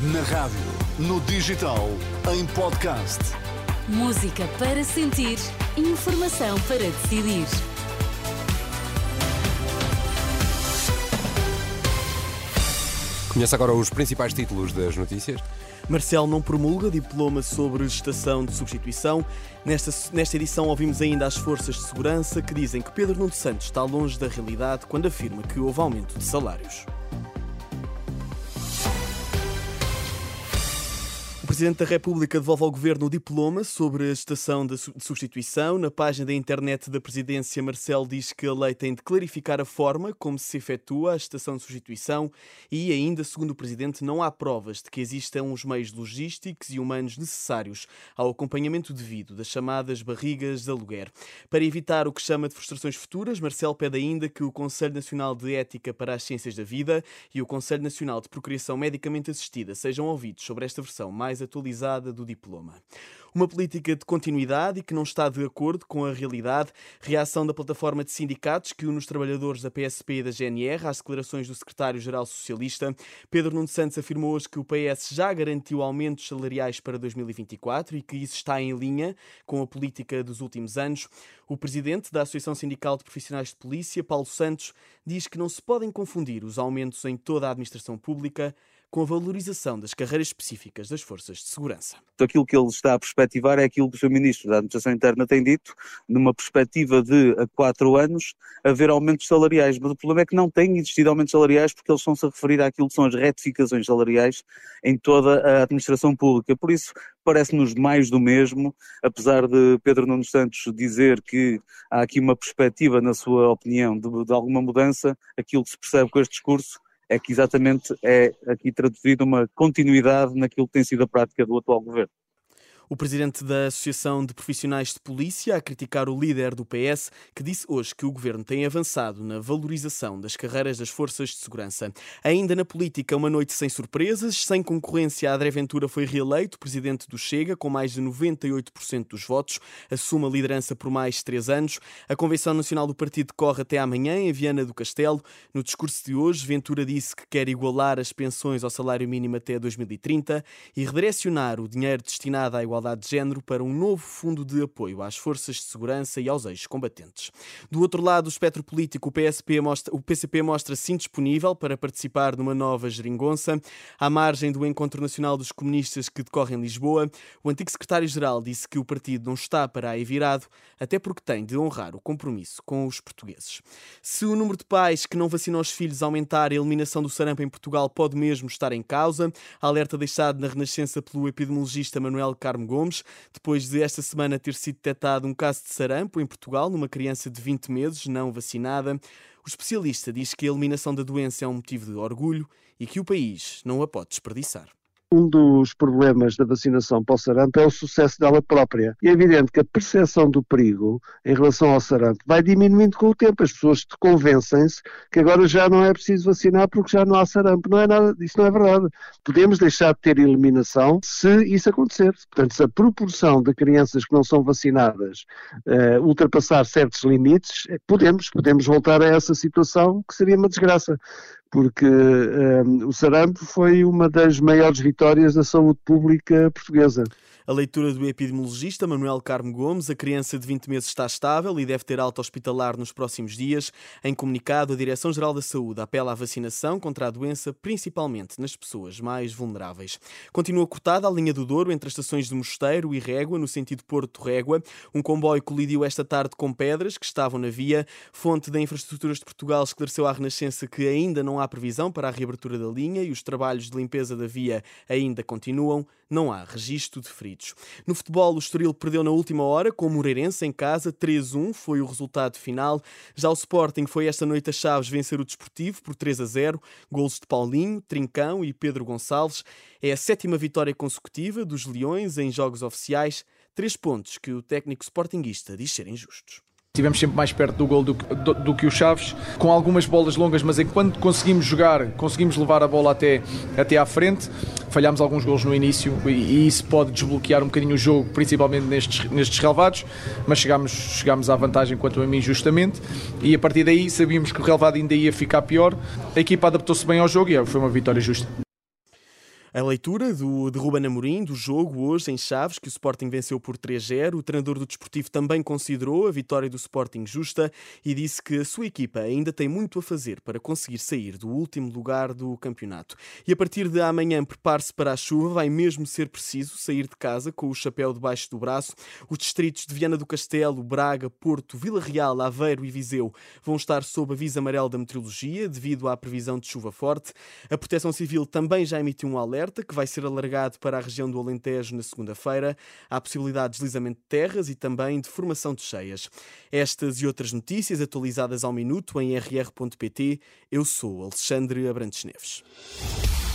Na rádio, no digital, em podcast. Música para sentir, informação para decidir. Conhece agora os principais títulos das notícias? Marcel não promulga diploma sobre estação de substituição. Nesta, nesta edição ouvimos ainda as forças de segurança que dizem que Pedro Nuno Santos está longe da realidade quando afirma que houve aumento de salários. Presidente da República devolve ao Governo o diploma sobre a estação de substituição. Na página da internet da Presidência, Marcelo diz que a lei tem de clarificar a forma como se efetua a estação de substituição e, ainda, segundo o Presidente, não há provas de que existam os meios logísticos e humanos necessários ao acompanhamento devido das chamadas barrigas de aluguer. Para evitar o que chama de frustrações futuras, Marcelo pede ainda que o Conselho Nacional de Ética para as Ciências da Vida e o Conselho Nacional de Procriação Medicamente Assistida sejam ouvidos sobre esta versão mais mais atualizada do diploma. Uma política de continuidade e que não está de acordo com a realidade. Reação da plataforma de sindicatos que une os trabalhadores da PSP e da GNR às declarações do secretário-geral socialista. Pedro Nuno Santos afirmou hoje que o PS já garantiu aumentos salariais para 2024 e que isso está em linha com a política dos últimos anos. O presidente da Associação Sindical de Profissionais de Polícia, Paulo Santos, diz que não se podem confundir os aumentos em toda a administração pública com a valorização das carreiras específicas das forças de segurança. Aquilo que ele está a perspectivar é aquilo que o Sr. Ministro da Administração Interna tem dito, numa perspectiva de a quatro anos haver aumentos salariais, mas o problema é que não tem existido aumentos salariais porque eles estão-se a referir àquilo que são as retificações salariais em toda a administração pública. Por isso, parece-nos mais do mesmo, apesar de Pedro Nuno Santos dizer que há aqui uma perspectiva, na sua opinião, de, de alguma mudança, aquilo que se percebe com este discurso é que exatamente é aqui traduzida uma continuidade naquilo que tem sido a prática do atual governo. O presidente da Associação de Profissionais de Polícia a criticar o líder do PS, que disse hoje que o governo tem avançado na valorização das carreiras das forças de segurança. Ainda na política, uma noite sem surpresas, sem concorrência, André Ventura foi reeleito presidente do Chega, com mais de 98% dos votos, assume a liderança por mais três anos. A Convenção Nacional do Partido corre até amanhã em Viana do Castelo. No discurso de hoje, Ventura disse que quer igualar as pensões ao salário mínimo até 2030 e redirecionar o dinheiro destinado à igualdade igualdade de género para um novo fundo de apoio às forças de segurança e aos ex-combatentes. Do outro lado do espectro político, o, PSP mostra, o PCP mostra-se indisponível para participar numa nova geringonça. À margem do Encontro Nacional dos Comunistas que decorre em Lisboa, o antigo secretário-geral disse que o partido não está para aí virado, até porque tem de honrar o compromisso com os portugueses. Se o número de pais que não vacinam os filhos aumentar, a eliminação do sarampo em Portugal pode mesmo estar em causa. A alerta deixado na Renascença pelo epidemiologista Manuel Carmo Gomes, depois de esta semana ter sido detectado um caso de sarampo em Portugal, numa criança de 20 meses não vacinada. O especialista diz que a eliminação da doença é um motivo de orgulho e que o país não a pode desperdiçar. Um dos problemas da vacinação para o sarampo é o sucesso dela própria. E é evidente que a percepção do perigo em relação ao sarampo vai diminuindo com o tempo. As pessoas convencem-se que agora já não é preciso vacinar porque já não há sarampo. Não é nada, isso não é verdade. Podemos deixar de ter eliminação se isso acontecer. Portanto, se a proporção de crianças que não são vacinadas uh, ultrapassar certos limites, podemos, podemos voltar a essa situação que seria uma desgraça porque um, o sarampo foi uma das maiores vitórias da saúde pública portuguesa. A leitura do epidemiologista Manuel Carmo Gomes, a criança de 20 meses está estável e deve ter alta hospitalar nos próximos dias. Em comunicado, a Direção-Geral da Saúde apela à vacinação contra a doença, principalmente nas pessoas mais vulneráveis. Continua cortada a linha do Douro entre as estações de Mosteiro e Régua, no sentido Porto-Régua. Um comboio colidiu esta tarde com pedras que estavam na via. Fonte da Infraestruturas de Portugal esclareceu à Renascença que ainda não há previsão para a reabertura da linha e os trabalhos de limpeza da via ainda continuam. Não há registro de feridos. No futebol, o Estoril perdeu na última hora com o Moreirense em casa, 3-1 foi o resultado final. Já o Sporting foi esta noite a Chaves vencer o Desportivo por 3 a 0, golos de Paulinho, Trincão e Pedro Gonçalves. É a sétima vitória consecutiva dos Leões em jogos oficiais, três pontos que o técnico sportinguista diz serem justos. Estivemos sempre mais perto do gol do, do, do, que o Chaves, com algumas bolas longas, mas enquanto conseguimos jogar, conseguimos levar a bola até, até à frente, falhámos alguns gols no início e, e, isso pode desbloquear um bocadinho o jogo, principalmente nestes, nestes relevados, mas chegámos, chegámos à vantagem quanto a mim justamente e a partir daí sabíamos que o relevado ainda ia ficar pior, a equipa adaptou-se bem ao jogo e foi uma vitória justa. A leitura do, de Ruben Amorim, do jogo hoje em Chaves, que o Sporting venceu por 3-0. O treinador do Desportivo também considerou a vitória do Sporting justa e disse que a sua equipa ainda tem muito a fazer para conseguir sair do último lugar do campeonato. E a partir de amanhã, prepare-se para a chuva, vai mesmo ser preciso sair de casa com o chapéu debaixo do braço. Os distritos de Viana do Castelo, Braga, Porto, Vila Real, Aveiro e Viseu vão estar sob aviso amarelo da meteorologia devido à previsão de chuva forte. A Proteção Civil também já emitiu um alerta que vai ser alargado para a região do Alentejo na segunda-feira. Há possibilidade de deslizamento de terras e também de formação de cheias. Estas e outras notícias atualizadas ao minuto em rr.pt. Eu sou Alexandre Abrantes Neves.